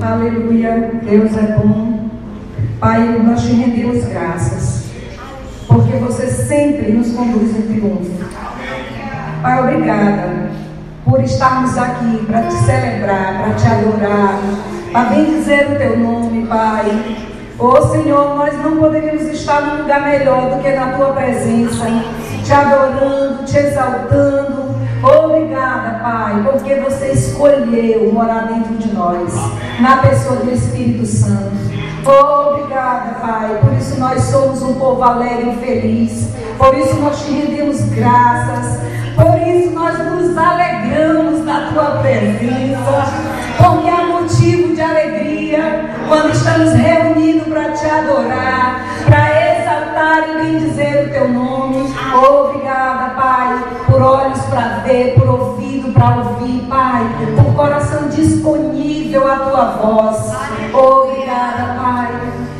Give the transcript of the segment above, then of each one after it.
Aleluia, Deus é bom. Pai, nós te rendemos graças, porque você sempre nos conduz em triunfo. Pai, obrigada por estarmos aqui para te celebrar, para te adorar, para bendizer o teu nome, Pai. Ô oh, Senhor, nós não poderíamos estar num lugar melhor do que na tua presença, te adorando, te exaltando. Obrigada, Pai, porque você escolheu morar dentro de nós, na pessoa do Espírito Santo. Obrigada, Pai. Por isso nós somos um povo alegre e feliz. Por isso nós te rendemos graças. Por isso nós nos alegramos na tua presença. Porque há motivo de alegria quando estamos reunidos para te adorar, para exaltar e bendizer o teu nome. Obrigada, Pai, por olhos para ver, por ouvido para ouvir, Pai, por coração disponível à tua voz. Obrigada, Pai.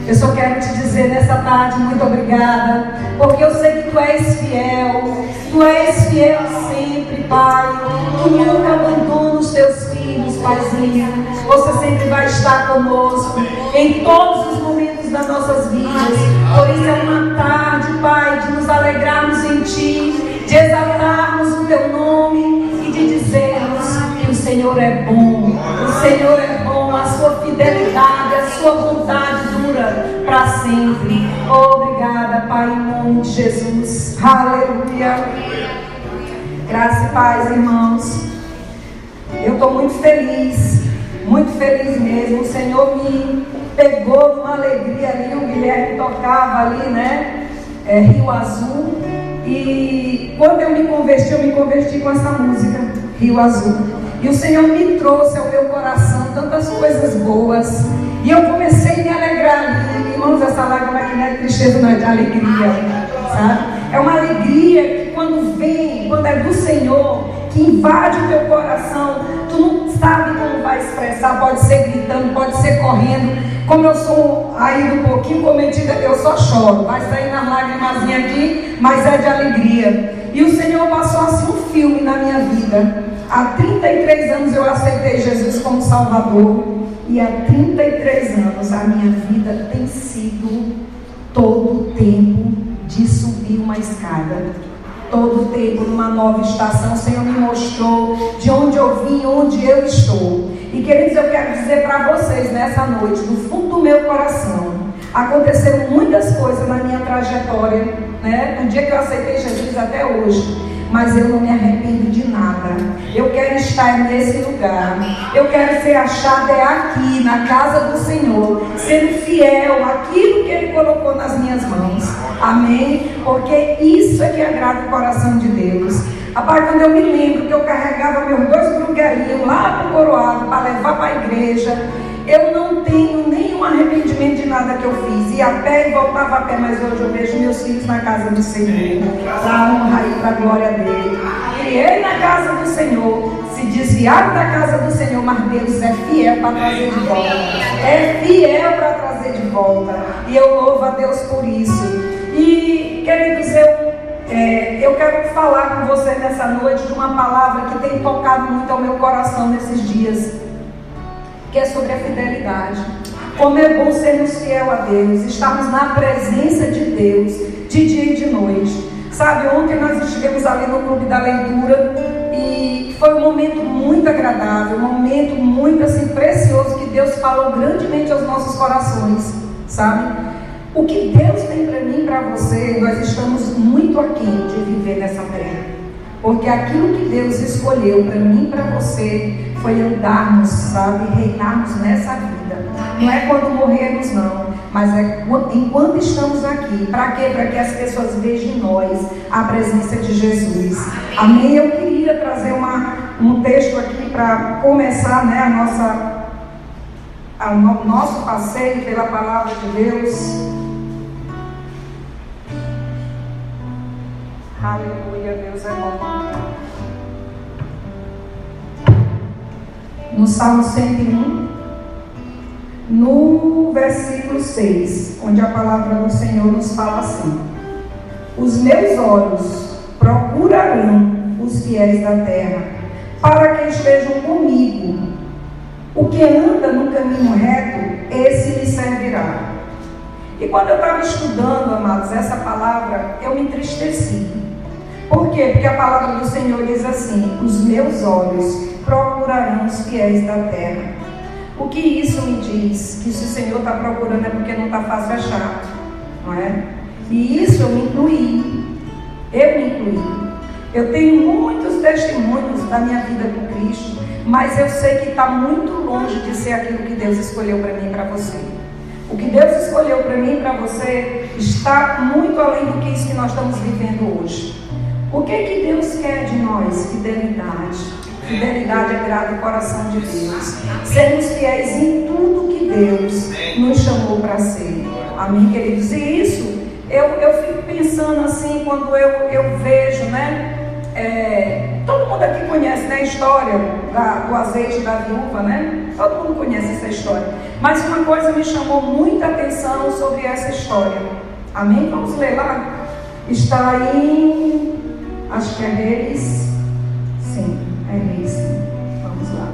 Eu só quero te dizer nessa tarde muito obrigada, porque eu sei que tu és fiel, tu és fiel sempre, Pai. Tu nunca abandona os teus filhos, Paizinho. Você sempre vai estar conosco em todos os momentos das nossas vidas. Por isso é uma tarde, Pai, de nos alegrarmos em Ti, de exaltarmos o Teu nome e de dizermos que o Senhor é bom. O Senhor é bom, a sua fidelidade, a sua vontade dura para sempre. Obrigada, Pai, em nome de Jesus. Aleluia. Graça e paz, irmãos. Eu estou muito feliz, muito feliz mesmo. O Senhor me pegou numa alegria ali. O Guilherme tocava ali, né? É, Rio Azul. E quando eu me converti, eu me converti com essa música, Rio Azul. E o Senhor me trouxe ao meu coração tantas coisas boas. E eu comecei a me alegrar. Irmãos, essa lágrima aqui não é tristeza, não é de alegria. Sabe? É uma alegria que quando vem, quando é do Senhor, que invade o teu coração, tu não sabe como vai expressar, pode ser gritando, pode ser correndo. Como eu sou aí um pouquinho cometida, eu só choro. Vai sair na lágrimas aqui, mas é de alegria. E o Senhor passou assim um filme na minha vida. Há 33 anos eu aceitei Jesus como Salvador. E há 33 anos a minha vida tem sido todo o tempo de subir uma escada. Todo tempo, numa nova estação, o Senhor me mostrou de onde eu vim, onde eu estou. E queridos, eu quero dizer para vocês nessa noite, do fundo do meu coração, aconteceram muitas coisas na minha trajetória, né? No dia que eu aceitei Jesus até hoje mas eu não me arrependo de nada. Eu quero estar nesse lugar. Eu quero ser achada é aqui, na casa do Senhor, sendo fiel àquilo que Ele colocou nas minhas mãos. Amém? Porque isso é que agrada o coração de Deus. Rapaz, quando eu me lembro que eu carregava meus dois bruguelinhos lá para o coroado para levar para a igreja, eu não tenho nenhum arrependimento de nada que eu fiz. Ia a pé e voltava a pé, mas hoje eu vejo meus filhos na casa do Senhor. Para honra e para a glória dele. Criei na casa do Senhor. Se desviaram da casa do Senhor, mas Deus é fiel para trazer de volta. É fiel para trazer de volta. E eu louvo a Deus por isso. E, queridos, eu é, eu quero falar com você nessa noite de uma palavra que tem tocado muito ao meu coração nesses dias que é sobre a fidelidade. Como é bom sermos fiel a Deus, estarmos na presença de Deus, de dia e de noite. Sabe, ontem nós estivemos ali no clube da leitura e foi um momento muito agradável, um momento muito assim precioso que Deus falou grandemente aos nossos corações, sabe? O que Deus tem para mim e para você, nós estamos muito aquém de viver nessa terra. Porque aquilo que Deus escolheu para mim e para você foi andarmos, sabe, reinarmos nessa vida. Não é quando morrermos, não, mas é enquanto estamos aqui. Para quê? Para que as pessoas vejam em nós a presença de Jesus. Amém? Eu queria trazer uma, um texto aqui para começar né, a nossa, a, o nosso passeio pela palavra de Deus. Aleluia, Deus é bom. No Salmo 101, no versículo 6, onde a palavra do Senhor nos fala assim: Os meus olhos procurarão os fiéis da terra, para que estejam comigo, O que anda no caminho reto, esse lhe servirá. E quando eu estava estudando, amados, essa palavra, eu me entristeci. Por quê? Porque a palavra do Senhor diz assim: Os meus olhos procurarão os fiéis da terra. O que isso me diz? Que se o Senhor está procurando é porque não está fácil achar, não é? E isso eu me incluí. Eu me incluí. Eu tenho muitos testemunhos da minha vida com Cristo, mas eu sei que está muito longe de ser aquilo que Deus escolheu para mim e para você. O que Deus escolheu para mim e para você está muito além do que isso que nós estamos vivendo hoje. O que que Deus quer de nós? Fidelidade. Fidelidade agrada o coração de Deus. Sermos fiéis em tudo que Deus nos chamou para ser. Amém, queridos? E isso, eu, eu fico pensando assim, quando eu, eu vejo, né? É, todo mundo aqui conhece né, a história da, do azeite da viúva, né? Todo mundo conhece essa história. Mas uma coisa me chamou muita atenção sobre essa história. Amém? Vamos ler lá. Está em. Acho que é Reis. Sim, é Reis. Vamos lá.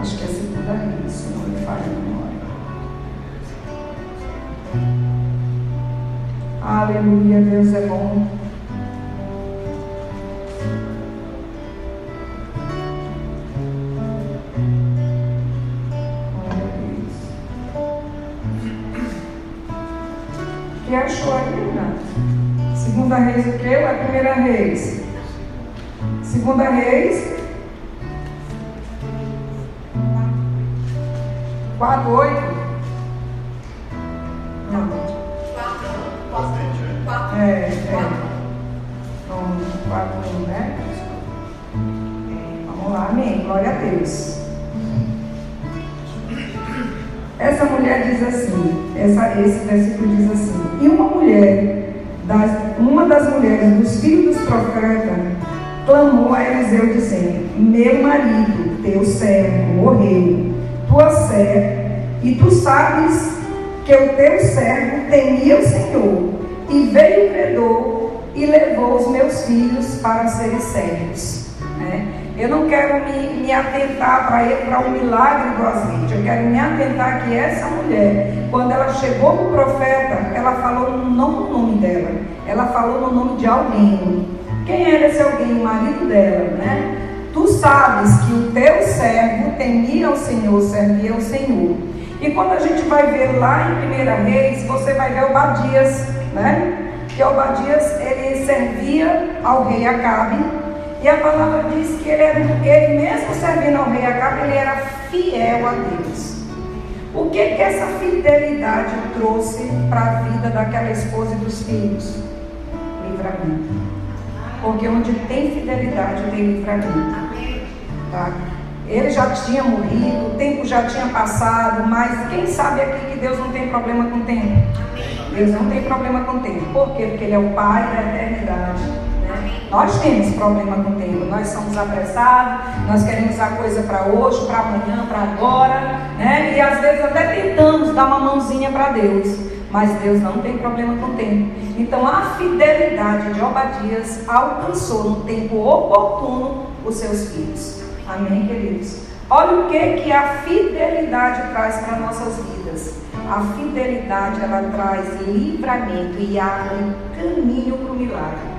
Acho que é segunda Reis, se não me falha a memória. Aleluia, Deus é bom. Primeira Reis? Segunda Reis. 4, 8? Não. É, é. Então, 4, 1, né? Vamos lá, amém. Glória a Deus. Essa mulher diz assim, essa, esse versículo diz assim, e uma mulher, das, uma das mulheres dos filhos dos profetas, clamou a Eliseu dizendo, meu marido, teu servo, morreu, tua serva, e tu sabes que o teu servo temia o Senhor, e veio o credor e levou os meus filhos para serem servos. Né? Eu não quero me, me atentar para um milagre do azeite. Eu quero me atentar que essa mulher, quando ela chegou no profeta, ela falou não no nome dela, ela falou no nome de alguém. Quem era esse alguém? O marido dela, né? Tu sabes que o teu servo temia o Senhor, servia o Senhor. E quando a gente vai ver lá em Primeira Reis, você vai ver Obadias, né? Que Obadias, ele servia ao rei Acabe e a palavra diz que ele, era, ele mesmo servindo ao rei Acabe, ele era fiel a Deus. O que que essa fidelidade trouxe para a vida daquela esposa e dos filhos? Livramento. Porque onde tem fidelidade tem livramento. Tá? Ele já tinha morrido, o tempo já tinha passado, mas quem sabe aqui que Deus não tem problema com o tempo? Deus não tem problema com o tempo. Por quê? Porque Ele é o Pai da eternidade. Nós temos problema com o tempo, nós somos apressados, nós queremos a coisa para hoje, para amanhã, para agora, né? E às vezes até tentamos dar uma mãozinha para Deus, mas Deus não tem problema com o tempo. Então a fidelidade de Obadias alcançou no tempo oportuno os seus filhos. Amém, queridos? Olha o que, que a fidelidade traz para nossas vidas. A fidelidade ela traz livramento e abre caminho para o milagre.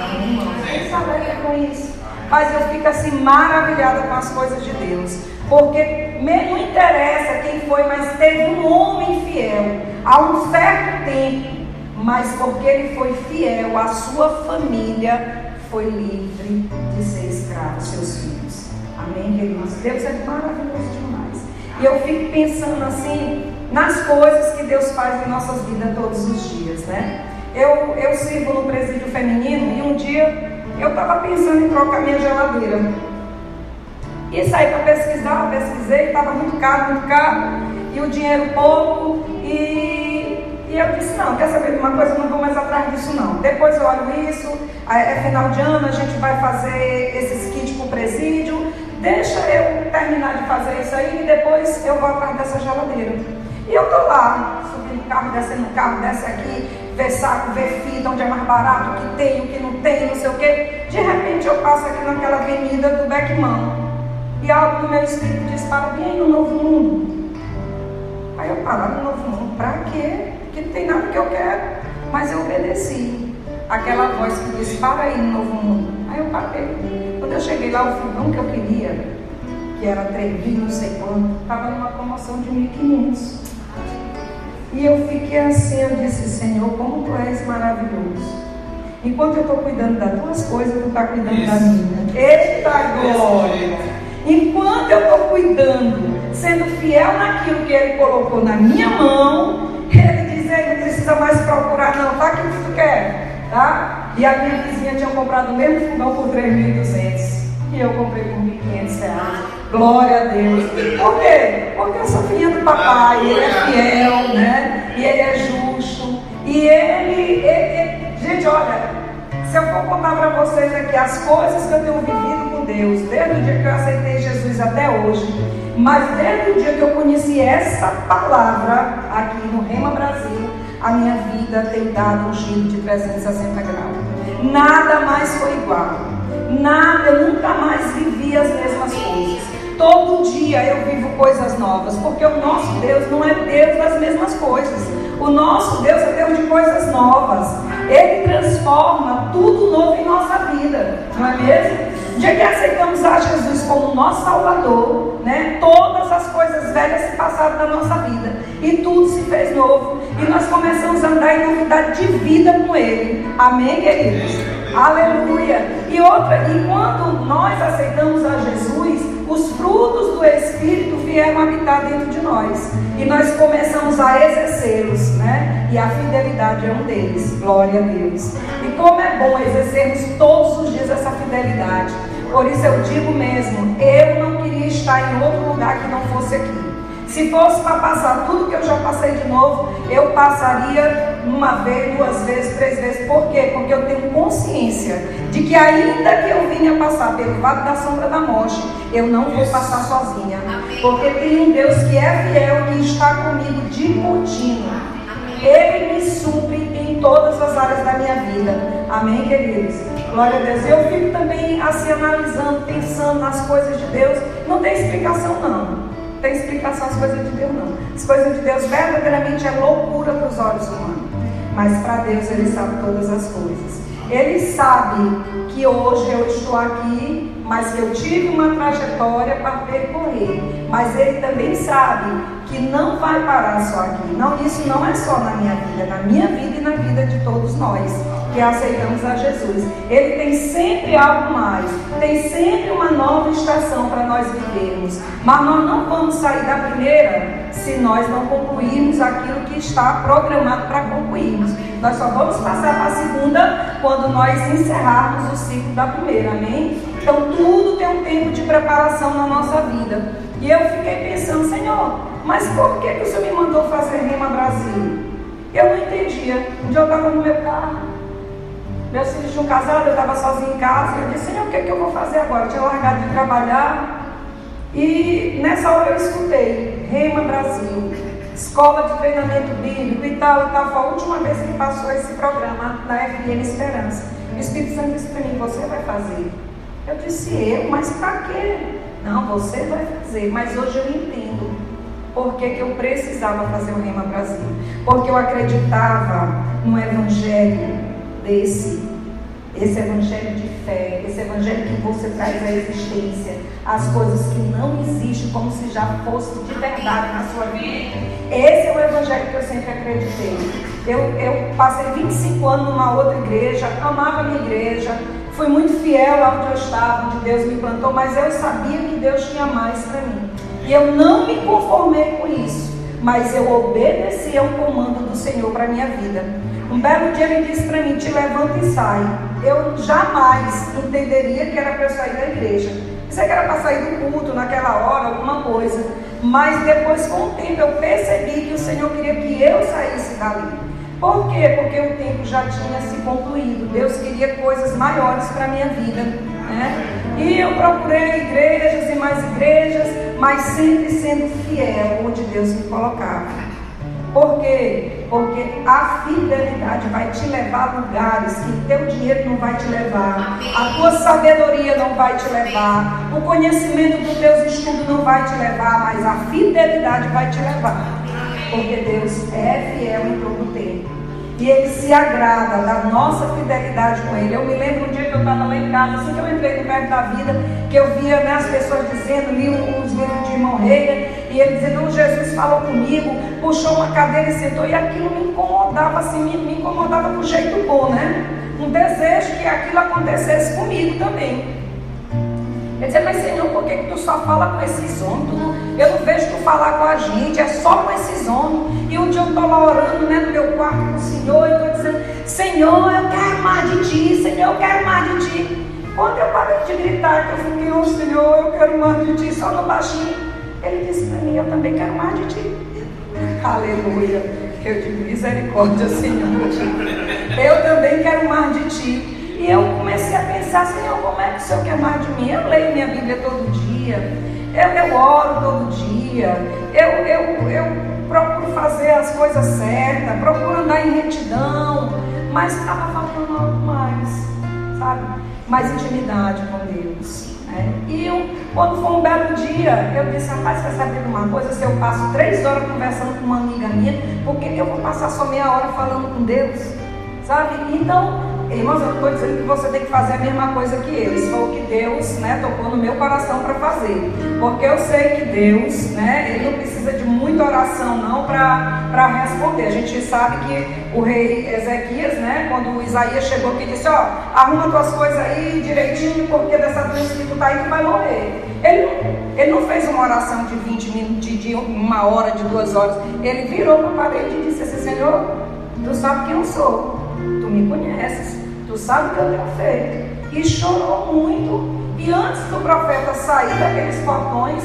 É com isso? Mas eu fico assim maravilhada com as coisas de Deus. Porque não interessa quem foi, mas teve um homem fiel há um certo tempo. Mas porque ele foi fiel, a sua família foi livre de ser escravo, seus filhos. Amém, queridos? Deus é maravilhoso demais. E eu fico pensando assim nas coisas que Deus faz em nossas vidas todos os dias, né? Eu, eu sirvo no presídio feminino e um dia eu estava pensando em trocar minha geladeira. E saí para pesquisar, pesquisei, estava muito caro, muito caro, e o dinheiro pouco, e, e eu disse, não, quer saber de uma coisa, não vou mais atrás disso não. Depois eu olho isso, é final de ano, a gente vai fazer esses kits para o presídio, deixa eu terminar de fazer isso aí e depois eu vou atrás dessa geladeira. E eu tô lá, subindo carro, descendo carro, desce aqui, ver saco, ver fita, onde é mais barato, o que tem, o que não tem, não sei o quê. De repente eu passo aqui naquela avenida do Beckman. E algo no meu espírito diz, para bem no novo mundo. Aí eu paro no novo mundo, para quê? Porque não tem nada que eu quero. Mas eu obedeci. Aquela voz que disse, para aí no novo mundo. Aí eu parei. Quando eu cheguei lá, o fogão que eu queria, que era 3 mil, não sei quanto, estava numa promoção de 1.500. E eu fiquei assim, eu disse, Senhor, como tu és maravilhoso. Enquanto eu estou cuidando das tuas coisas, tu está cuidando Isso. da minha. Eita glória! Enquanto eu estou cuidando, sendo fiel naquilo que Ele colocou na minha mão, Ele diz, Ei, não precisa mais procurar não, tá aqui o que tu quer, tá? E a minha vizinha tinha comprado o mesmo fogão por 3.200. E eu comprei por 1.500 reais. Glória a Deus. Por quê? Porque eu sou filha do papai, ele é fiel, né? E ele é justo. E ele, ele, ele, gente, olha, se eu for contar para vocês aqui as coisas que eu tenho vivido com Deus, desde o dia que eu aceitei Jesus até hoje, mas desde o dia que eu conheci essa palavra aqui no Rema Brasil, a minha vida tem dado um giro de 360 graus. Nada mais foi igual. Nada, eu nunca mais vivi as mesmas coisas. Todo dia eu vivo coisas novas, porque o nosso Deus não é Deus das mesmas coisas. O nosso Deus é Deus de coisas novas. Ele transforma tudo novo em nossa vida, não é mesmo? No dia que aceitamos a Jesus como nosso Salvador, né? Todas as coisas velhas se passaram da nossa vida e tudo se fez novo. E nós começamos a andar em novidade de vida com Ele. Amém, queridos? Aleluia. E outra, e quando nós aceitamos a Jesus, os frutos do Espírito vieram habitar dentro de nós. E nós começamos a exercê-los, né? E a fidelidade é um deles. Glória a Deus. E como é bom exercermos todos os dias essa fidelidade. Por isso eu digo mesmo, eu não queria estar em outro lugar que não fosse aqui. Se fosse para passar tudo que eu já passei de novo, eu passaria uma vez, duas vezes, três vezes. Por quê? Porque eu tenho consciência de que ainda que eu vinha passar pelo vale da sombra da morte, eu não vou passar sozinha. Porque tem um Deus que é fiel, que está comigo de contínuo. Ele me supre em todas as áreas da minha vida. Amém, queridos? Glória a Deus. Eu fico também assim analisando, pensando nas coisas de Deus. Não tem explicação, não tem explicação as coisas de Deus, não. As coisas de Deus verdadeiramente é loucura para os olhos humanos. Mas para Deus ele sabe todas as coisas. Ele sabe que hoje eu estou aqui, mas que eu tive uma trajetória para percorrer. Mas ele também sabe que não vai parar só aqui. Não, isso não é só na minha vida, na minha vida e na vida de todos nós que aceitamos a Jesus. Ele tem sempre algo mais, tem sempre uma nova estação para nós vivermos. Mas nós não vamos sair da primeira se nós não concluirmos aquilo que está programado para concluirmos. Nós só vamos passar para a segunda quando nós encerrarmos o ciclo da primeira, amém? Então tudo tem um tempo de preparação na nossa vida. E eu fiquei pensando, Senhor, mas por que, que o Senhor me mandou fazer Rema Brasil? Eu não entendia. Um dia eu estava no meu carro, meus filhos tinham casado, eu estava sozinha em casa, eu disse, Senhor, o que, é que eu vou fazer agora? Eu tinha largado de trabalhar. E nessa hora eu escutei, Rema Brasil, Escola de Treinamento Bíblico e tal, e tal. Foi a última vez que passou esse programa na FM Esperança. O Espírito Santo disse para mim, você vai fazer. Eu disse, eu, mas para quê? Não, você vai fazer, mas hoje eu entendo por que, que eu precisava fazer o Rema Brasil. Porque eu acreditava no Evangelho desse esse evangelho de fé, esse evangelho que você traz à existência, as coisas que não existem como se já fosse de verdade na sua vida. Esse é o evangelho que eu sempre acreditei. Eu, eu passei 25 anos numa outra igreja, amava a minha igreja, fui muito fiel lá onde eu estava, onde Deus me plantou, mas eu sabia que Deus tinha mais para mim. E eu não me conformei com isso, mas eu obedeci ao comando do Senhor para minha vida. Um belo dia ele disse para mim: Te levanta e sai. Eu jamais entenderia que era para eu sair da igreja. Pensei que era para sair do culto naquela hora, alguma coisa. Mas depois, com o tempo, eu percebi que o Senhor queria que eu saísse dali. Por quê? Porque o tempo já tinha se concluído. Deus queria coisas maiores para a minha vida. Né? E eu procurei igrejas e mais igrejas, mas sempre sendo fiel onde Deus me colocava. Por quê? Porque a fidelidade vai te levar a lugares que o teu dinheiro não vai te levar, a tua sabedoria não vai te levar, o conhecimento dos teus estudos não vai te levar, mas a fidelidade vai te levar. Porque Deus é fiel em todo tempo. E Ele se agrada da nossa fidelidade com Ele. Eu me lembro um dia que eu estava lá em casa, assim que eu entrei no Verbo da Vida, que eu via né, as pessoas dizendo, li os livros de irmão Reia, e ele dizendo, Jesus falou comigo, puxou uma cadeira e sentou, e aquilo me incomodava, assim, me, me incomodava do jeito bom, né? Um desejo que aquilo acontecesse comigo também. Ele dizia, mas Senhor, por que, que tu só fala com esses homens? eu não vejo tu falar com a gente, é só com esses homens. E um dia eu estou lá orando né, no meu quarto com o Senhor, e estou dizendo, Senhor, eu quero mais de ti, Senhor, eu quero mais de ti. Quando eu parei de gritar, que eu fiquei, oh Senhor, eu quero mais de ti, só no baixinho. Ele disse para mim, eu também quero mais de ti. Aleluia. Eu digo, misericórdia, Senhor. Eu também quero mais de ti. E eu comecei a pensar, Senhor, como é que o Senhor quer mais de mim? Eu leio minha Bíblia todo dia, eu, eu oro todo dia, eu, eu, eu procuro fazer as coisas certas, procuro andar em retidão, mas estava faltando algo mais, sabe? Mais intimidade com Deus. Né? E eu, quando foi um belo dia, eu disse, rapaz, quer saber de uma coisa? Se eu passo três horas conversando com uma amiga minha, por que eu vou passar só meia hora falando com Deus? Sabe? Então, Irmãos, eu não estou dizendo que você tem que fazer a mesma coisa que eles. Foi o que Deus né, tocou no meu coração para fazer. Porque eu sei que Deus, né, ele não precisa de muita oração não para responder. A gente sabe que o rei Ezequias, né, quando Isaías chegou aqui, disse, ó, arruma tuas coisas aí direitinho, porque dessa doença que tu está aí, tu vai morrer. Ele ele não fez uma oração de 20 minutos, de uma hora, de duas horas. Ele virou para a parede e disse assim, Senhor, tu sabe quem eu sou. Tu me conheces tu sabe o que eu tenho feito. E chorou muito. E antes do profeta sair daqueles portões,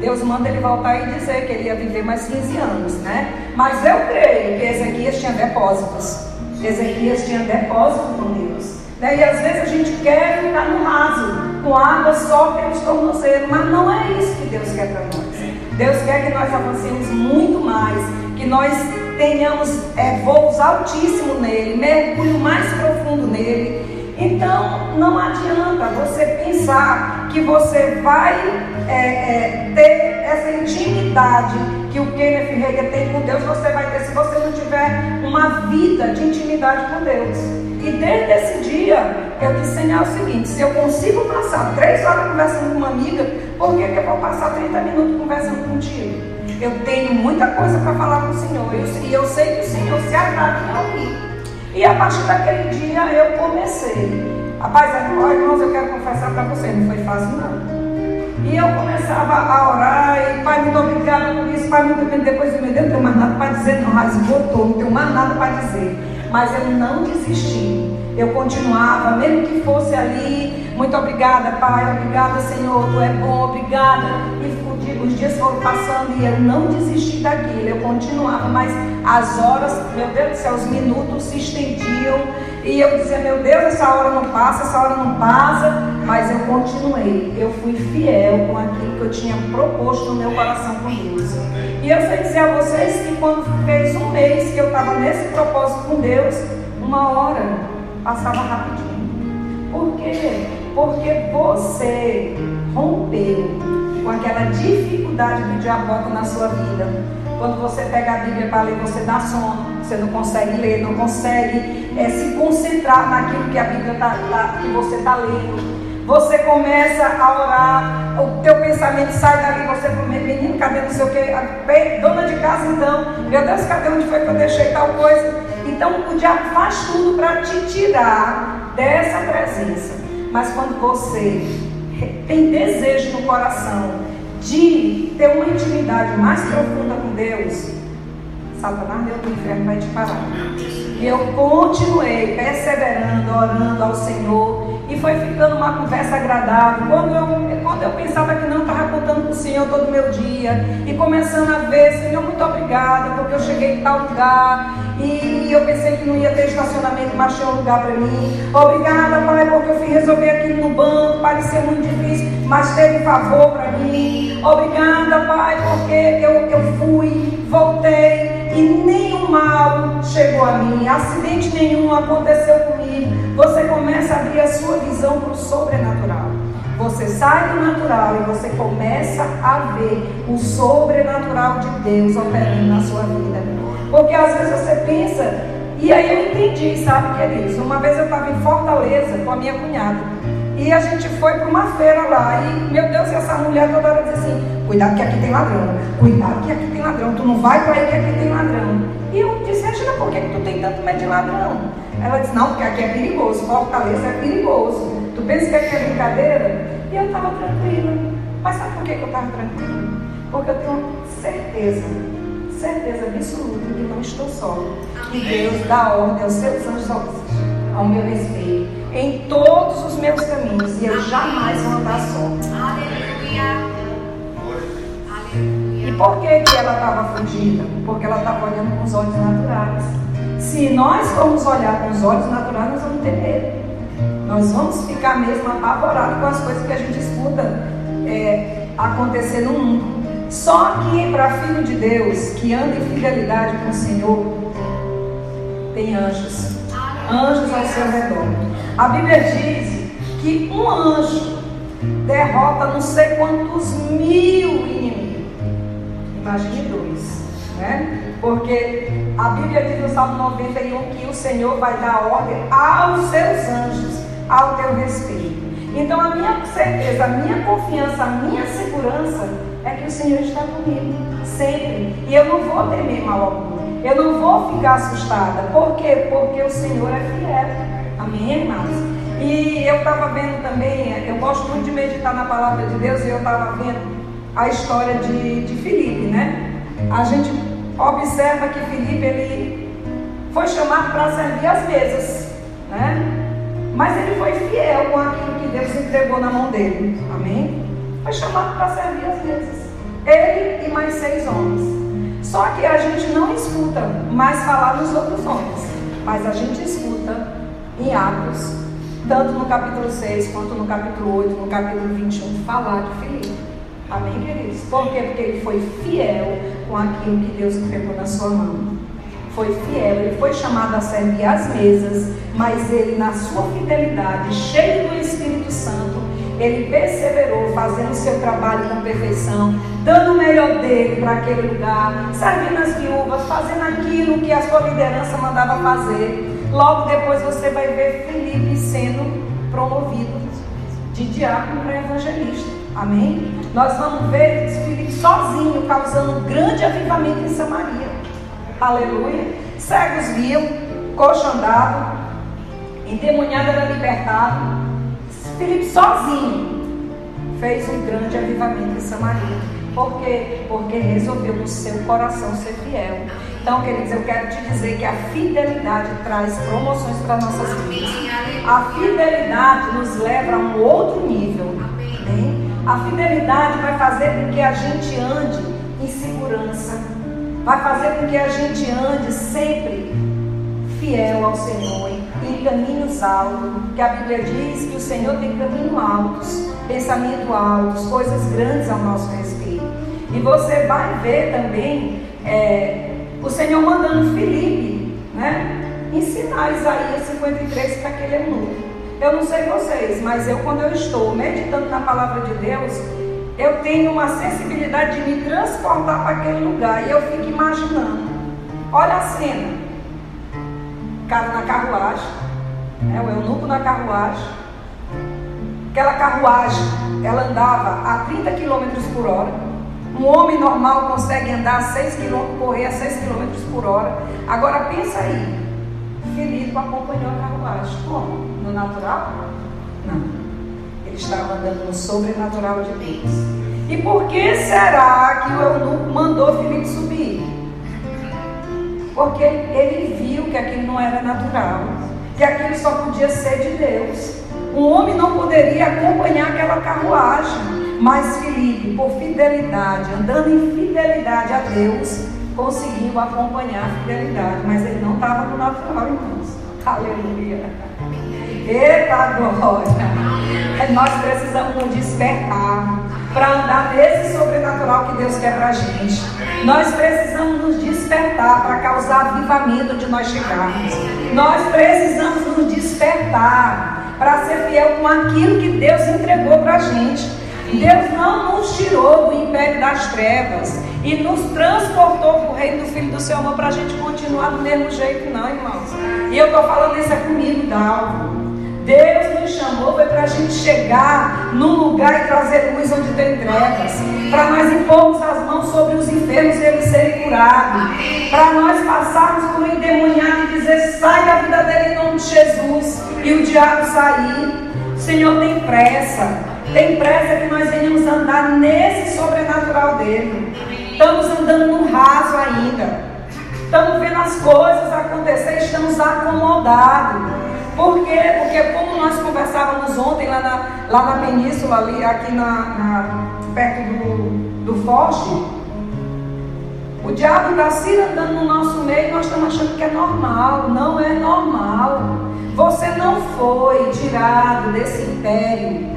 Deus manda ele voltar e dizer que ele ia viver mais 15 anos, né? Mas eu creio que Ezequias tinha depósitos. Ezequias tinha depósito com Deus. Né? E às vezes a gente quer ficar no raso, com água só pelos tornozelos, mas não é isso que Deus quer para nós. Deus quer que nós avancemos muito mais, que nós tenhamos é, voos altíssimos nele, mergulho mais profundo nele. Então, não adianta você pensar que você vai é, é, ter essa intimidade que o Kenneth Reagan tem com Deus, você vai ter se você não tiver uma vida de intimidade com Deus. E desde esse dia, eu disse, Senhor, é o seguinte: se eu consigo passar três horas conversando com uma amiga, por que, que eu vou passar 30 minutos conversando contigo? Eu tenho muita coisa para falar com o Senhor. E eu, sei que o Senhor se agrada em ouvir. E a partir daquele dia eu comecei. Rapaz, irmãos, eu quero confessar para vocês, não foi fácil não. E eu começava a orar, e Pai, muito obrigado por isso, Pai, muito obrigado. Depois eu me deu, não tenho mais nada para dizer, não, rasgotou, não tenho mais nada para dizer. Mas eu não desisti. Eu continuava, mesmo que fosse ali, muito obrigada, Pai, obrigada, Senhor, Tu é bom, obrigada. E os dias foram passando e eu não desisti daquilo, eu continuava, mas as horas, meu Deus do céu, os minutos se estendiam e eu dizia, meu Deus, essa hora não passa, essa hora não passa, mas eu continuei, eu fui fiel com aquilo que eu tinha proposto no meu coração com Deus. E eu sei dizer a vocês que quando fez um mês que eu estava nesse propósito com Deus, uma hora passava rapidinho. Por quê? Porque você rompeu com aquela dificuldade que o diabo bota na sua vida. Quando você pega a Bíblia para ler, você dá sono, você não consegue ler, não consegue é, se concentrar naquilo que a Bíblia tá, tá que você está lendo. Você começa a orar, o teu pensamento sai dali, você pro menino, cadê não sei o que, dona de casa então, meu Deus, cadê onde foi que eu deixei tal coisa? Então o diabo faz tudo para te tirar dessa presença. Mas quando você tem desejo no coração de ter uma intimidade mais profunda com Deus, Satanás deu do inferno vai te parar. E eu continuei perseverando, orando ao Senhor. E foi ficando uma conversa agradável. Quando eu, quando eu pensava que não estava contando com o Senhor todo meu dia. E começando a ver, Senhor, muito obrigada, porque eu cheguei em tal lugar. E eu pensei que não ia ter estacionamento, mas tinha um lugar para mim. Obrigada, Pai, porque eu fui resolver aquilo no banco. Parecia muito difícil, mas teve favor para mim. Obrigada, Pai, porque eu, eu fui, voltei. E nenhum mal chegou a mim, acidente nenhum aconteceu comigo. Você começa a abrir a sua visão para o sobrenatural. Você sai do natural e você começa a ver o sobrenatural de Deus operando na sua vida. Porque às vezes você pensa, e aí eu entendi, sabe, queridos? Uma vez eu estava em Fortaleza com a minha cunhada. E a gente foi para uma feira lá. E, meu Deus, essa mulher toda hora diz assim: Cuidado que aqui tem ladrão. Cuidado que aqui tem ladrão. Tu não vai para aí que aqui tem ladrão. E eu disse: Regina, por que, que tu tem tanto medo de ladrão? Ela disse: Não, porque aqui é perigoso. Fortaleza é perigoso. Tu pensa que aqui é brincadeira? E eu estava tranquila. Mas sabe por que, que eu estava tranquila? Porque eu tenho certeza, certeza absoluta que não estou só. Que Deus dá ordem aos seus anjos ao meu respeito, em todos os meus caminhos, e eu jamais vou andar só. Aleluia. E por que, que ela estava fugida? Porque ela estava olhando com os olhos naturais. Se nós formos olhar com os olhos naturais, nós vamos ter medo. Nós vamos ficar mesmo apavorados com as coisas que a gente escuta é, acontecer no mundo. Só que para filho de Deus que anda em fidelidade com o Senhor, tem anjos. Anjos ao seu redor. A Bíblia diz que um anjo derrota não sei quantos mil inimigos. Imagine dois, né? Porque a Bíblia diz no Salmo 91 que o Senhor vai dar ordem aos seus anjos ao teu respeito. Então a minha certeza, a minha confiança, a minha segurança é que o Senhor está comigo, sempre. E eu não vou temer mal algum. Eu não vou ficar assustada. Por quê? Porque o Senhor é fiel. Amém, irmãos? E eu estava vendo também, eu gosto muito de meditar na palavra de Deus, e eu estava vendo a história de, de Filipe, né? A gente observa que Filipe ele foi chamado para servir as mesas, né? Mas ele foi fiel com aquilo que Deus entregou na mão dele. Amém? Foi chamado para servir as mesas. Ele e mais seis homens. Só que a gente não escuta mais falar dos outros homens. Mas a gente escuta em Atos, tanto no capítulo 6 quanto no capítulo 8, no capítulo 21, falar de Filipe. Amém, queridos? Por quê? Porque ele foi fiel com aquilo que Deus entregou na sua mão foi fiel, ele foi chamado a servir as mesas, mas ele, na sua fidelidade, cheio do Espírito Santo, ele perseverou, fazendo o seu trabalho com perfeição, dando o melhor dele para aquele lugar, servindo as viúvas, fazendo aquilo que a sua liderança mandava fazer. Logo depois você vai ver Felipe sendo promovido de diácono para evangelista. Amém? Nós vamos ver Felipe sozinho causando um grande avivamento em Samaria. Aleluia. Cegos viam, coxo andava, endemoniado era libertado. Filipe sozinho fez um grande avivamento em Samaria. Por quê? Porque resolveu no seu coração ser fiel. Então, queridos, eu quero te dizer que a fidelidade traz promoções para nossas vidas. A fidelidade nos leva a um outro nível. Amém? A fidelidade vai fazer com que a gente ande em segurança vai fazer com que a gente ande sempre fiel ao Senhor, caminhos altos, que a Bíblia diz que o Senhor tem caminhos altos, pensamento altos, coisas grandes ao nosso respeito. E você vai ver também é, o Senhor mandando Felipe, né? Ensinar Isaías 53 para aquele eunuco. Eu não sei vocês, mas eu quando eu estou meditando na palavra de Deus, eu tenho uma sensibilidade de me transportar para aquele lugar. E eu fico imaginando. Olha a cena. Cara na carruagem, né, o eunuco na carruagem. Aquela carruagem, ela andava a 30 km por hora. Um homem normal consegue andar a 6 km, correr a 6 km por hora. Agora pensa aí. Felipe acompanhou a carruagem. Como? No natural? Não. Ele estava andando no sobrenatural de Deus. E por que será que o eunuco mandou Filipe subir? Porque ele viu que aquilo não era natural, que aquilo só podia ser de Deus. Um homem não poderia acompanhar aquela carruagem, mas Filipe, por fidelidade, andando em fidelidade a Deus, conseguiu acompanhar a fidelidade, mas ele não estava no natural, irmãos. Aleluia. Eita glória! Nós precisamos nos despertar. para andar nesse sobrenatural que Deus quer para a gente. Nós precisamos nos despertar para causar avivamento de nós chegarmos. Nós precisamos nos despertar para ser fiel com aquilo que Deus entregou para a gente. Deus não nos tirou do império das trevas e nos transportou para o reino do Filho do seu amor para a gente continuar do mesmo jeito, não, irmãos. E eu estou falando isso é comigo, Dalvo. Deus nos chamou foi para a gente chegar num lugar e trazer luz onde tem trevas. Para nós impormos as mãos sobre os enfermos e eles serem curados. Para nós passarmos por um endemoniado e dizer: sai da vida dele em nome de Jesus. E o diabo sair. O Senhor tem pressa. Tem pressa que nós venhamos andar nesse sobrenatural dele. Estamos andando no raso ainda. Estamos vendo as coisas acontecer, estamos acomodados. Por quê? Porque como nós conversávamos ontem lá na, lá na península, ali, aqui na, na perto do, do Forte, o diabo está se andando no nosso meio e nós estamos achando que é normal. Não é normal. Você não foi tirado desse império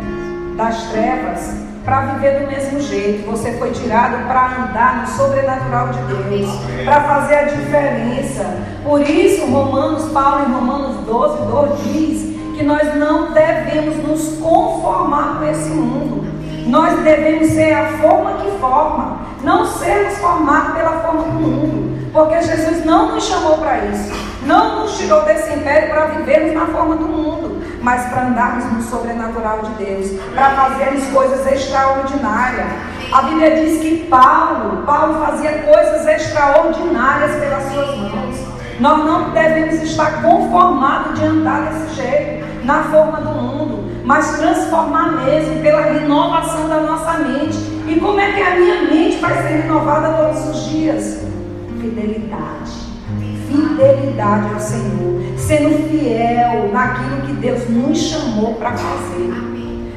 das trevas para viver do mesmo jeito. Você foi tirado para andar no sobrenatural de Deus, para fazer a diferença. Por isso, Romanos, Paulo em Romanos 12, 2 diz que nós não devemos nos conformar com esse mundo. Nós devemos ser a forma que forma, não sermos formados pela forma do mundo, porque Jesus não nos chamou para isso, não nos tirou desse império para vivermos na forma do mundo mas para andarmos no sobrenatural de Deus, para fazermos coisas extraordinárias. A Bíblia diz que Paulo, Paulo fazia coisas extraordinárias pelas suas mãos. Nós não devemos estar conformados de andar desse jeito, na forma do mundo, mas transformar mesmo pela renovação da nossa mente. E como é que a minha mente vai ser renovada todos os dias? Fidelidade fidelidade ao Senhor, sendo fiel naquilo que Deus nos chamou para fazer.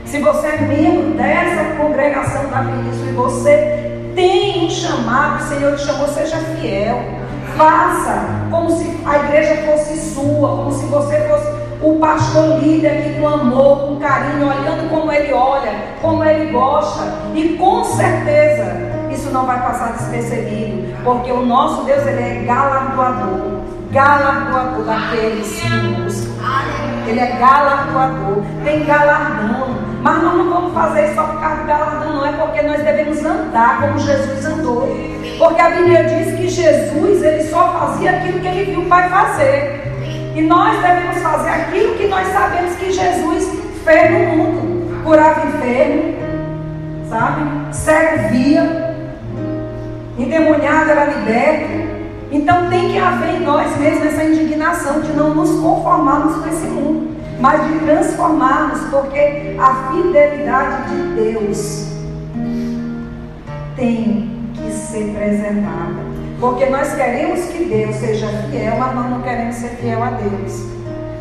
Se você é membro dessa congregação da Península e você tem um chamado, o Senhor te chamou, seja fiel. Faça como se a igreja fosse sua, como se você fosse o pastor líder que com amor, com carinho, olhando como ele olha, como ele gosta. E com certeza isso não vai passar despercebido, porque o nosso Deus ele é galardoador, galardoador daqueles que buscam. Ele é galardoador, tem galardão. Mas nós não vamos fazer isso só por causa do galardão, não é porque nós devemos andar como Jesus andou. Porque a Bíblia diz que Jesus ele só fazia aquilo que ele viu o Pai fazer. E nós devemos fazer aquilo que nós sabemos que Jesus fez no mundo. Curava enfermo, sabe? Cego via, endemoniado era liberto. Então tem que haver em nós mesmo essa indignação de não nos conformarmos com esse mundo, mas de transformarmos, porque a fidelidade de Deus tem que ser preservada. Porque nós queremos que Deus seja fiel, mas nós não queremos ser fiel a Deus.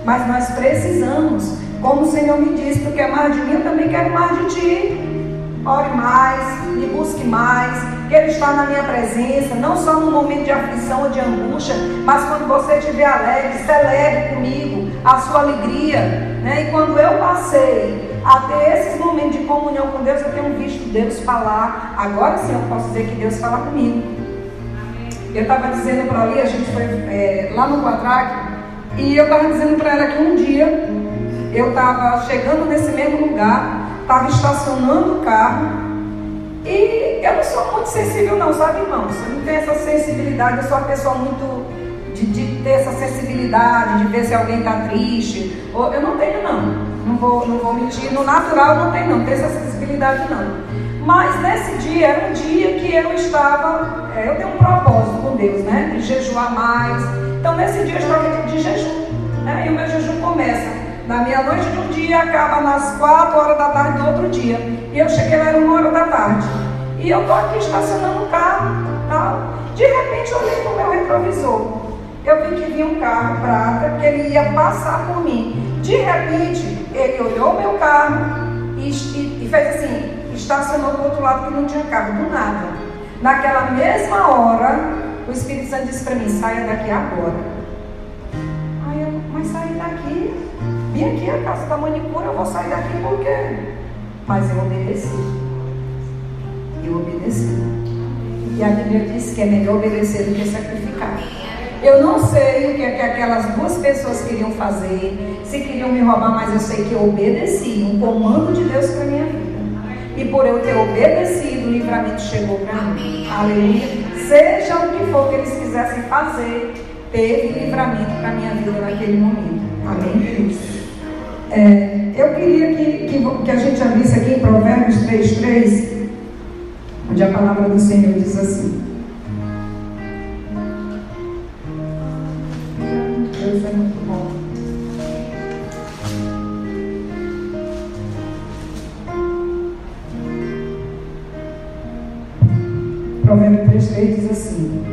Mas nós precisamos, como o Senhor me disse, tu quer mais de mim, eu também quero mais de ti. Ore mais, me busque mais, Quero estar na minha presença, não só no momento de aflição ou de angústia, mas quando você estiver alegre, celebre comigo a sua alegria. Né? E quando eu passei a ter esses momentos de comunhão com Deus, eu tenho visto Deus falar. Agora sim eu posso dizer que Deus fala comigo. Eu estava dizendo para ali, a gente foi é, lá no Quadraque, e eu estava dizendo para ela que um dia eu estava chegando nesse mesmo lugar, estava estacionando o carro e eu não sou muito sensível não, sabe irmãos? Eu não tenho essa sensibilidade, eu sou uma pessoa muito de, de ter essa sensibilidade, de ver se alguém está triste. Eu não tenho não. Não vou, não vou mentir. No natural não tenho não, não tenho essa sensibilidade não. Mas nesse dia era um dia que eu estava, é, eu tenho um propósito com Deus, né? De jejuar mais. Então nesse dia eu estava de jejum. Né? E o meu jejum começa na meia-noite de um dia, acaba nas quatro horas da tarde do outro dia. E eu cheguei lá, era uma hora da tarde. E eu estou aqui estacionando o carro, tal. De repente eu olhei para o meu retrovisor. Eu vi que vinha um carro prata, que ele ia passar por mim. De repente, ele olhou o meu carro e, e, e fez assim, estacionou do outro lado que não tinha carro, do nada. Naquela mesma hora, o Espírito Santo disse para mim, saia daqui agora. Aí eu, mas sair daqui? Vim aqui a casa da manicure, eu vou sair daqui por quê? Mas eu obedeci. Eu obedeci. E a Bíblia diz que é melhor obedecer do que sacrificar. Eu não sei o que, é que aquelas duas pessoas queriam fazer, se queriam me roubar, mas eu sei que eu obedeci um comando de Deus para minha vida. E por eu ter obedecido, o livramento chegou para mim. Aleluia. Seja o que for que eles quisessem fazer, teve livramento para minha vida naquele momento. Amém, É, eu queria que, que, que a gente abrisse aqui em Provérbios 3,3, onde a palavra do Senhor diz assim. Deus é muito bom. Provérbio 3,3 diz assim: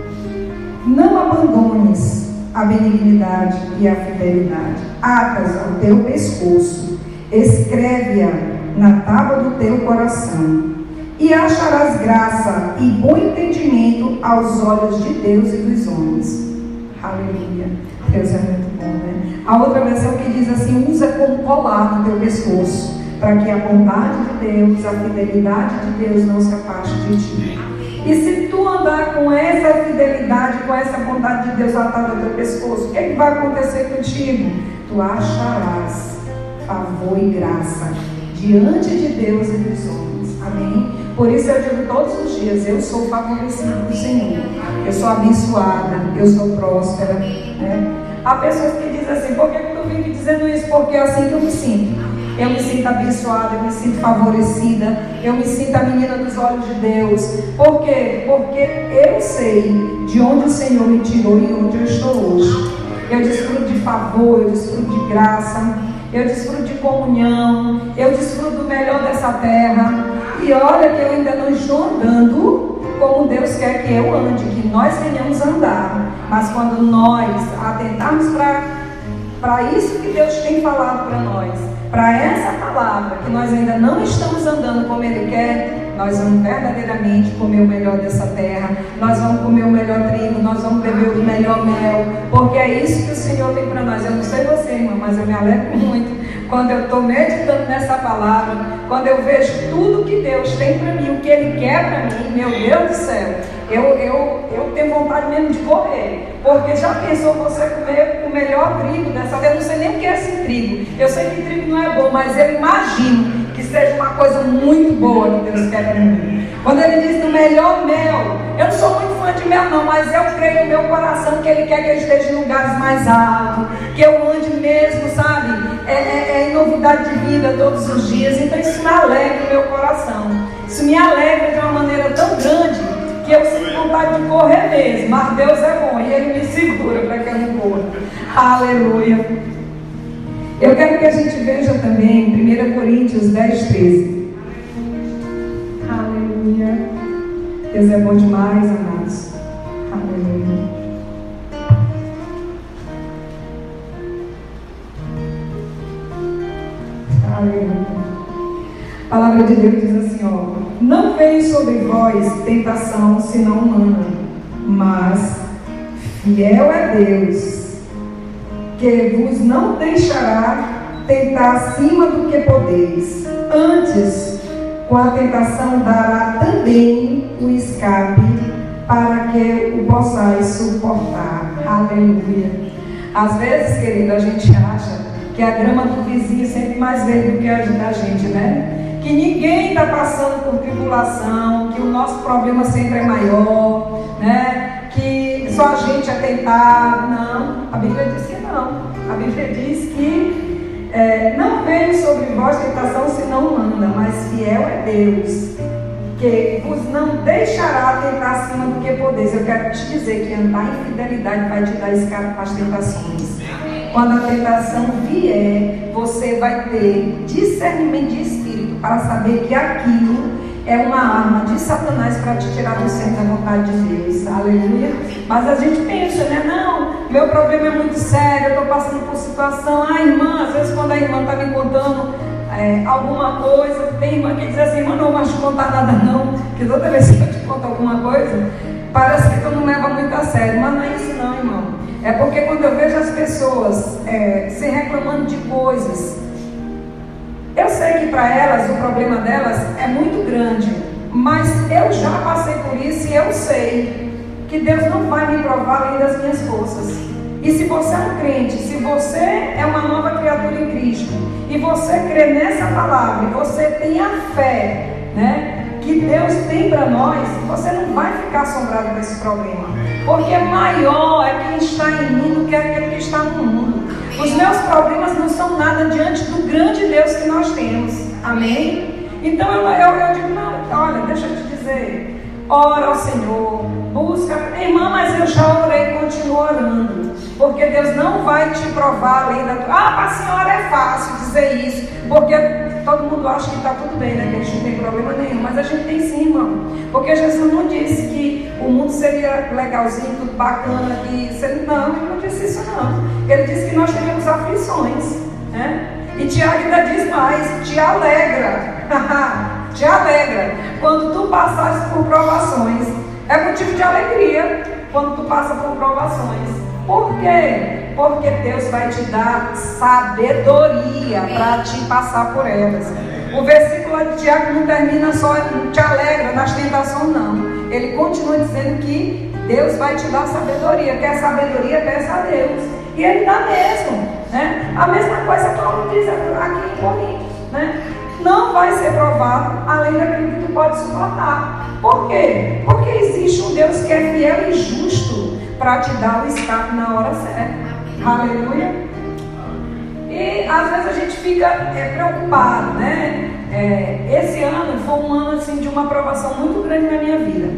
Não abandones a benignidade e a fidelidade, atas ao teu pescoço, escreve-a na tábua do teu coração, e acharás graça e bom entendimento aos olhos de Deus e dos homens. Aleluia. Deus é muito bom, né? A outra versão que diz assim: usa como colar no teu pescoço, para que a bondade de Deus, a fidelidade de Deus não se afaste de ti. E se tu andar com essa fidelidade, com essa bondade de Deus atada ao teu pescoço, o que, é que vai acontecer contigo? Tu acharás favor e graça diante de Deus e dos homens. Amém? Por isso eu digo todos os dias: eu sou favorecida do Senhor, eu sou abençoada, eu sou próspera. Né? Há pessoas que dizem assim: por que, que tu vive dizendo isso? Porque é assim que eu me sinto. Eu me sinto abençoada, eu me sinto favorecida, eu me sinto a menina dos olhos de Deus. Por quê? Porque eu sei de onde o Senhor me tirou e onde eu estou hoje. Eu desfruto de favor, eu desfruto de graça, eu desfruto de comunhão, eu desfruto do melhor dessa terra. E olha que eu ainda não estou andando como Deus quer que eu ande, que nós venhamos andar. Mas quando nós atentarmos para isso que Deus tem falado para nós, para essa palavra, que nós ainda não estamos andando como Ele quer, nós vamos verdadeiramente comer o melhor dessa terra, nós vamos comer o melhor trigo, nós vamos beber o melhor mel, porque é isso que o Senhor tem para nós. Eu não sei você, irmã, mas eu me alegro muito quando eu estou meditando nessa palavra, quando eu vejo tudo que Deus tem para mim, o que Ele quer para mim, meu Deus do céu, eu, eu, eu tenho vontade mesmo de correr. Porque já pensou você comer o melhor trigo dessa vez? Eu não sei nem o que é esse trigo. Eu sei que trigo não é bom, mas eu imagino seja uma coisa muito boa que Deus quer para mim. Quando ele diz do melhor mel, eu não sou muito fã de mel, não, mas eu creio no meu coração que ele quer que eu esteja em lugares mais altos, que eu ande mesmo, sabe? É, é, é novidade de vida todos os dias. Então isso me alegra o meu coração. Isso me alegra de uma maneira tão grande que eu sinto vontade de correr mesmo, mas Deus é bom e Ele me segura para que eu não corra. Aleluia. Eu quero que a gente veja também 1 Coríntios 10, 13. Aleluia. Deus é bom demais, amados. Aleluia. Aleluia. A palavra de Deus diz assim, ó. Não veio sobre vós tentação senão humana, mas fiel é Deus, que vos não deixará tentar acima do que podeis. Antes, com a tentação dará também o escape para que o possais suportar. Aleluia. Às vezes, querido, a gente acha que a grama do vizinho é sempre mais verde do que a da gente, né? que ninguém está passando por tribulação, que o nosso problema sempre é maior, né? que só a gente é tentado. Não, a Bíblia diz que. A Bíblia diz que é, não veio sobre vós tentação senão humana, mas fiel é Deus, que vos não deixará tentar acima do que podeis. Eu quero te dizer que andar em fidelidade vai te dar escape para as tentações. Quando a tentação vier, você vai ter discernimento de espírito para saber que aquilo é uma arma de Satanás para te tirar do centro da vontade de Deus. Aleluia. Mas a gente pensa, né? Não, meu problema é muito sério, eu estou passando por situação. Ah, irmã, às vezes quando a irmã está me contando é, alguma coisa, tem irmã que diz assim, irmã, não vais te contar nada não, que toda vez que eu te conto alguma coisa, parece que tu não leva muito a sério. Mas não é isso não, irmão. É porque quando eu vejo as pessoas é, se reclamando de coisas, eu sei que para elas o problema delas é muito grande, Mas eu já passei por isso e eu sei que Deus não vai me provar além das minhas forças. E se você é um crente, se você é uma nova criatura em Cristo, e você crê nessa palavra, e você tem a fé, né? Que Deus tem para nós, você não vai ficar assombrado com esse problema. Porque maior é quem está em mim do que aquele que está no mundo. Os meus problemas não são nada diante do grande Deus que nós temos. Amém? Então eu, eu, eu digo, não, olha, deixa eu te dizer. Ora ao Senhor, busca. Irmã, mas eu já orei continuo orando. Porque Deus não vai te provar além da tua. Ah, para a senhora é fácil dizer isso. Porque todo mundo acha que está tudo bem, né? Que a gente não tem problema nenhum. Mas a gente tem sim, irmão. Porque Jesus não disse que o mundo seria legalzinho, tudo bacana. Que. Não, ele não disse isso, não. Ele disse que nós teríamos aflições. Né? E Tiago ainda diz mais: te alegra. te alegra. Quando tu passares por provações. É motivo de alegria quando tu passa por provações. Por quê? Porque Deus vai te dar sabedoria para te passar por elas. O versículo de Tiago não termina só, te alegra nas tentações, não. Ele continua dizendo que Deus vai te dar sabedoria. Quer sabedoria, peça a Deus. E Ele dá mesmo. Né? A mesma coisa que Paulo diz aqui em Coríntios. Né? Não vai ser provado além daquilo que tu pode suportar. Por quê? Porque existe um Deus que é fiel e justo para te dar o escape na hora certa. Aleluia. E às vezes a gente fica é, preocupado, né? É, esse ano foi um ano assim, de uma aprovação muito grande na minha vida.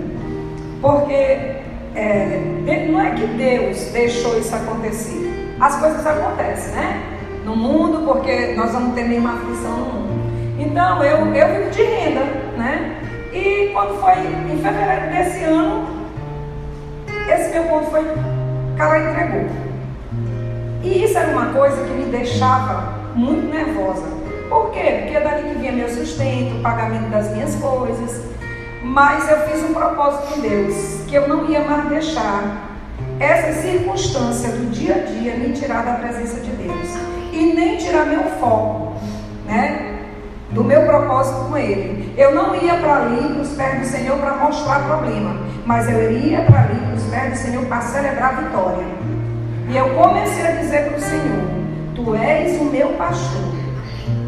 Porque é, não é que Deus deixou isso acontecer. As coisas acontecem, né? No mundo, porque nós vamos ter nenhuma aflição no mundo. Então, eu, eu vivo de renda, né? E quando foi em fevereiro desse ano, esse meu ponto foi, o cara entregou. E isso era uma coisa que me deixava muito nervosa. Por quê? Porque é dali que vinha meu sustento, o pagamento das minhas coisas. Mas eu fiz um propósito com Deus, que eu não ia mais deixar essa circunstância do dia a dia me tirar da presença de Deus. E nem tirar meu foco, né? do meu propósito com Ele. Eu não ia para ali, para os pés do Senhor, para mostrar problema, mas eu iria para ali, do Senhor, para celebrar a vitória. E eu comecei a dizer para o Senhor: Tu és o meu pastor,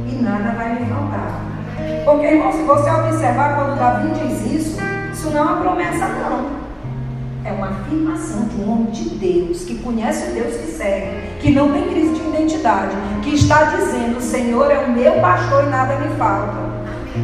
e nada vai me faltar. Porque, irmão, se você observar quando Davi diz isso, isso não é uma promessa, não é uma afirmação de um homem de Deus, que conhece o Deus que segue, que não tem crise de identidade, que está dizendo: O Senhor é o meu pastor e nada me falta.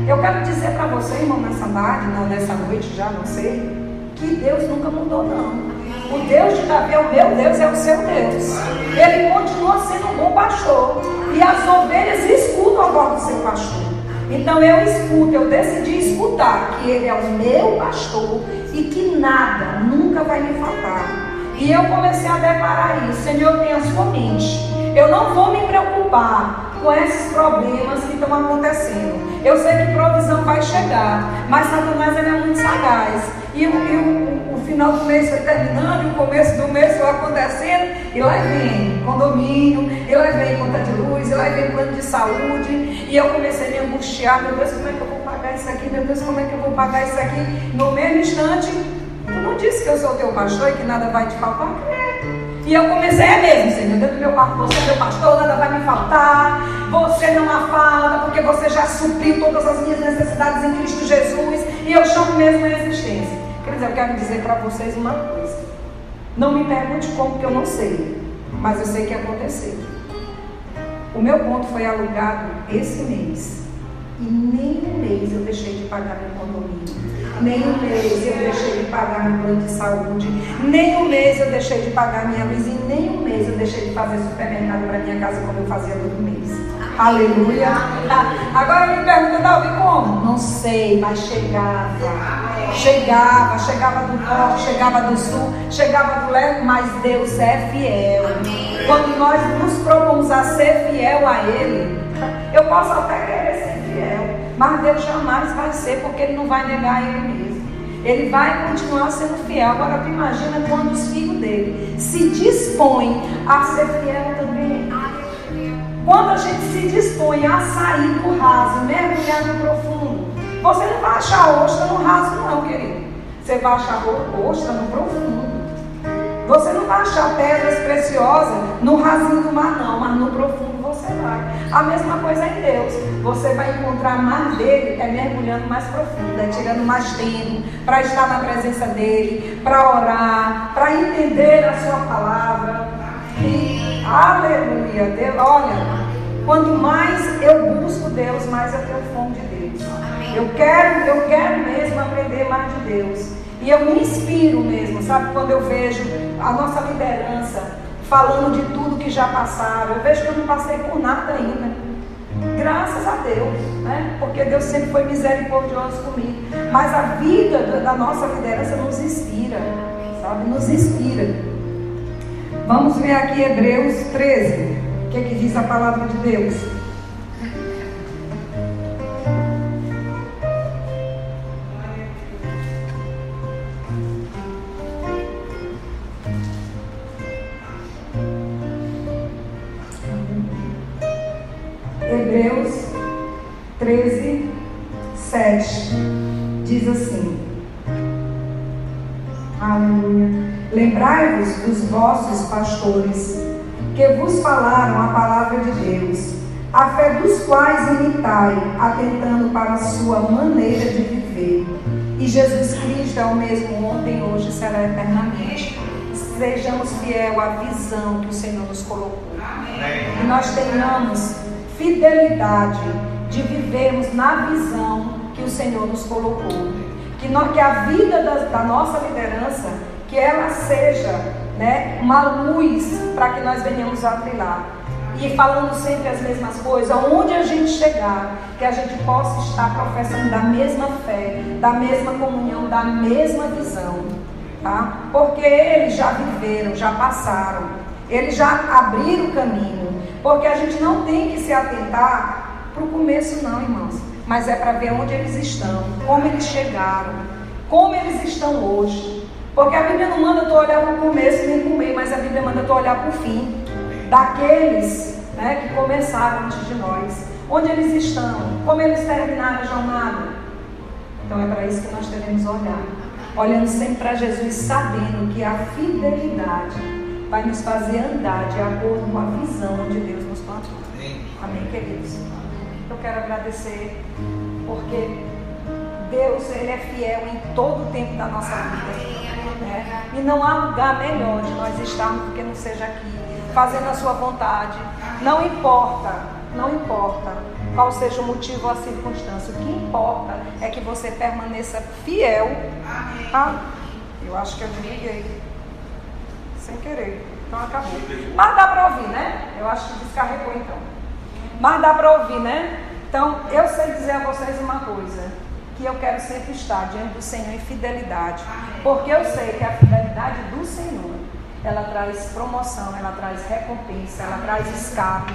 Eu quero dizer para você, irmão, nessa tarde, não, nessa noite já, não sei, que Deus nunca mudou, não. O Deus de Davi é o meu Deus, é o seu Deus. Ele continua sendo um bom pastor. E as ovelhas escutam a voz do seu pastor. Então eu escuto, eu decidi escutar que Ele é o meu pastor e que nada nunca vai me faltar. E eu comecei a declarar isso, Senhor, tenha sua mente. Eu não vou me preocupar com esses problemas que estão acontecendo. Eu sei que provisão vai chegar, mas Satanás ele é muito sagaz. E, o, o, o, final do mês foi terminando, e o começo do mês foi acontecendo, e lá vem condomínio, e lá vem conta de luz, e lá vem plano de saúde. E eu comecei a me angustiar, meu Deus, como é que eu vou pagar isso aqui? Meu Deus, como é que eu vou pagar isso aqui? No mesmo instante, tu não disse que eu sou teu pastor e que nada vai te faltar? E eu comecei, é mesmo, Senhor, dentro do meu quarto, você é meu pastor, nada vai me faltar, você não há falta, porque você já supriu todas as minhas necessidades em Cristo Jesus, e eu chamo mesmo a existência. Quer dizer, eu quero dizer para vocês uma coisa. Não me pergunte como, porque eu não sei, mas eu sei que aconteceu. O meu ponto foi alugado esse mês. E nem um mês eu deixei de pagar meu condomínio. Nem um mês eu deixei de pagar meu plano de saúde. Nem um mês eu deixei de pagar minha luz. E nem um mês eu deixei de fazer supermercado para minha casa como eu fazia todo mês. Aleluia. Agora me pergunta, Davi, como? Não sei, mas chegava. Chegava, chegava do norte, chegava do sul, chegava do leste, mas Deus é fiel. Quando nós nos propomos a ser fiel a Ele, eu posso até mas Deus jamais vai ser, porque Ele não vai negar Ele mesmo. Ele vai continuar sendo fiel. Agora tu imagina quando os filhos dele se dispõem a ser fiel também. Quando a gente se dispõe a sair do raso, mergulhar no profundo, Você não vai achar ostra no raso, não, querido. Você vai achar ostra no profundo. Você não vai achar pedras preciosas no rasinho do mar, não, mas no profundo você vai. A mesma coisa em Deus. Você vai encontrar mais dele é mergulhando mais profundo, é tirando mais tempo para estar na presença dele, para orar, para entender a sua palavra. E, aleluia, Deus, olha, quanto mais eu busco Deus, mais eu tenho fome de Deus. Eu quero, eu quero mesmo aprender mais de Deus. E eu me inspiro mesmo, sabe? Quando eu vejo a nossa liderança falando de tudo que já passaram, eu vejo que eu não passei por nada ainda. Graças a Deus, né? Porque Deus sempre foi misericordioso comigo. Mas a vida da nossa liderança nos inspira, sabe? Nos inspira. Vamos ver aqui Hebreus 13. O que, é que diz a palavra de Deus? 13, 7 diz assim: Aleluia. Lembrai-vos dos vossos pastores que vos falaram a palavra de Deus, a fé dos quais imitai, atentando para a sua maneira de viver. E Jesus Cristo é o mesmo ontem, hoje e será eternamente. Sejamos fiel à visão que o Senhor nos colocou. E nós tenhamos fidelidade de vivermos na visão que o Senhor nos colocou. Que, que a vida da, da nossa liderança, que ela seja né, uma luz para que nós venhamos a trilhar. E falando sempre as mesmas coisas, aonde a gente chegar, que a gente possa estar professando da mesma fé, da mesma comunhão, da mesma visão. Tá? Porque eles já viveram, já passaram, eles já abriram o caminho. Porque a gente não tem que se atentar para o começo, não, irmãos. Mas é para ver onde eles estão, como eles chegaram, como eles estão hoje. Porque a Bíblia não manda tu olhar para o começo nem para o meio, mas a Bíblia manda tu olhar para o fim. Daqueles né, que começaram antes de nós. Onde eles estão, como eles terminaram a jornada. Então é para isso que nós devemos olhar. Olhando sempre para Jesus, sabendo que a fidelidade vai nos fazer andar de acordo com a visão onde Deus nos plantou. Amém, queridos? Eu quero agradecer porque Deus ele é fiel em todo o tempo da nossa vida. Né? E não há lugar melhor de nós estarmos do que não seja aqui, fazendo a sua vontade. Não importa, não importa qual seja o motivo ou a circunstância. O que importa é que você permaneça fiel. A... Eu acho que eu desliguei sem querer. Então acabou. Mas dá para ouvir, né? Eu acho que descarregou então. Mas dá para ouvir, né? Então, eu sei dizer a vocês uma coisa, que eu quero sempre estar diante do Senhor em fidelidade, porque eu sei que a fidelidade do Senhor, ela traz promoção, ela traz recompensa, ela traz escape,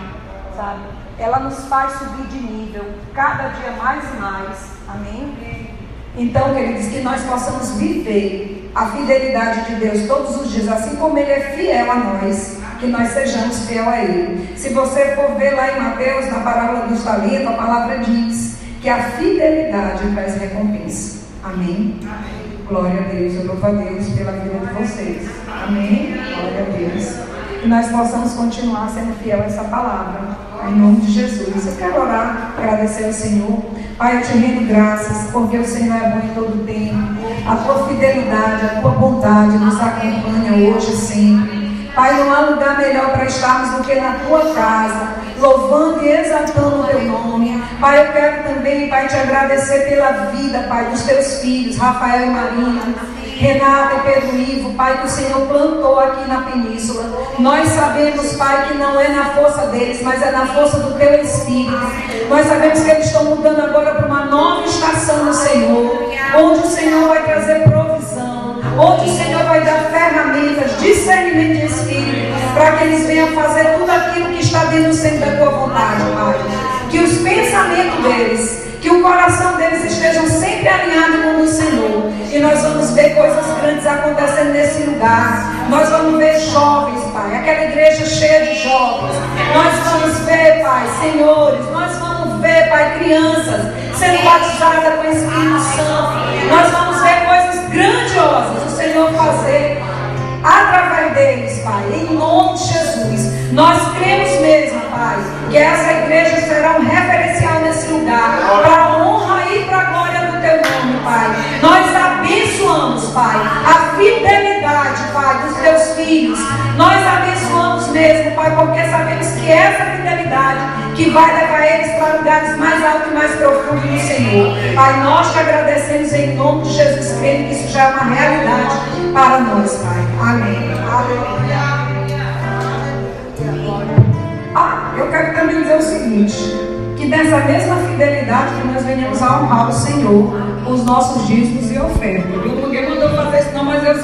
sabe? Ela nos faz subir de nível cada dia mais e mais. Amém? Então, queridos, que nós possamos viver a fidelidade de Deus todos os dias, assim como Ele é fiel a nós, que nós sejamos fiel a Ele. Se você for ver lá em Mateus, na parábola dos talentos, a palavra diz que a fidelidade traz recompensa. Amém? Amém? Glória a Deus, eu louvo a Deus pela vida de vocês. Amém? Glória a Deus. Que nós possamos continuar sendo fiel a essa palavra. Em nome de Jesus. Eu quero orar, agradecer ao Senhor. Pai, eu te rendo graças, porque o Senhor é bom em todo tempo. A tua fidelidade, a tua bondade nos acompanha hoje e sempre. Pai, não há lugar melhor para estarmos do que na tua casa, louvando e exaltando o teu nome. Pai, eu quero também, Pai, te agradecer pela vida, Pai, dos teus filhos, Rafael e Marina. Renata e Pedro Ivo, Pai, que o Senhor plantou aqui na península. Nós sabemos, Pai, que não é na força deles, mas é na força do Teu Espírito. Nós sabemos que eles estão mudando agora para uma nova estação no Senhor, onde o Senhor vai trazer provisão, onde o Senhor vai dar ferramentas, discernimento de Espírito, para que eles venham fazer tudo aquilo que está dentro do centro da Tua vontade, Pai. Que os pensamentos deles que o coração deles esteja sempre alinhado com o Senhor. E nós vamos ver coisas grandes acontecendo nesse lugar. Nós vamos ver jovens, Pai, aquela igreja cheia de jovens. Nós vamos ver, Pai, senhores, nós vamos ver, Pai, crianças sendo batizada com o Espírito Santo. Nós vamos ver coisas grandiosas o Senhor fazer através deles, Pai, em nome de Jesus. Nós cremos mesmo, Pai, que essa igreja será um referencial nesse lugar, para a honra e para a glória do Teu nome, Pai. Nós abençoamos, Pai, a fidelidade, Pai, dos Teus filhos. Nós abençoamos mesmo, Pai, porque sabemos que essa fidelidade que vai levar eles para lugares mais altos e mais profundos do Senhor. Pai, nós te agradecemos em nome de Jesus, crendo que isso já é uma realidade para nós, Pai. Amém. Aleluia. Ah, eu quero também dizer o seguinte: que dessa mesma fidelidade que nós venhamos a honrar o Senhor, os nossos dízimos e ofertas. Ninguém mandou fazer isso, não, mas eu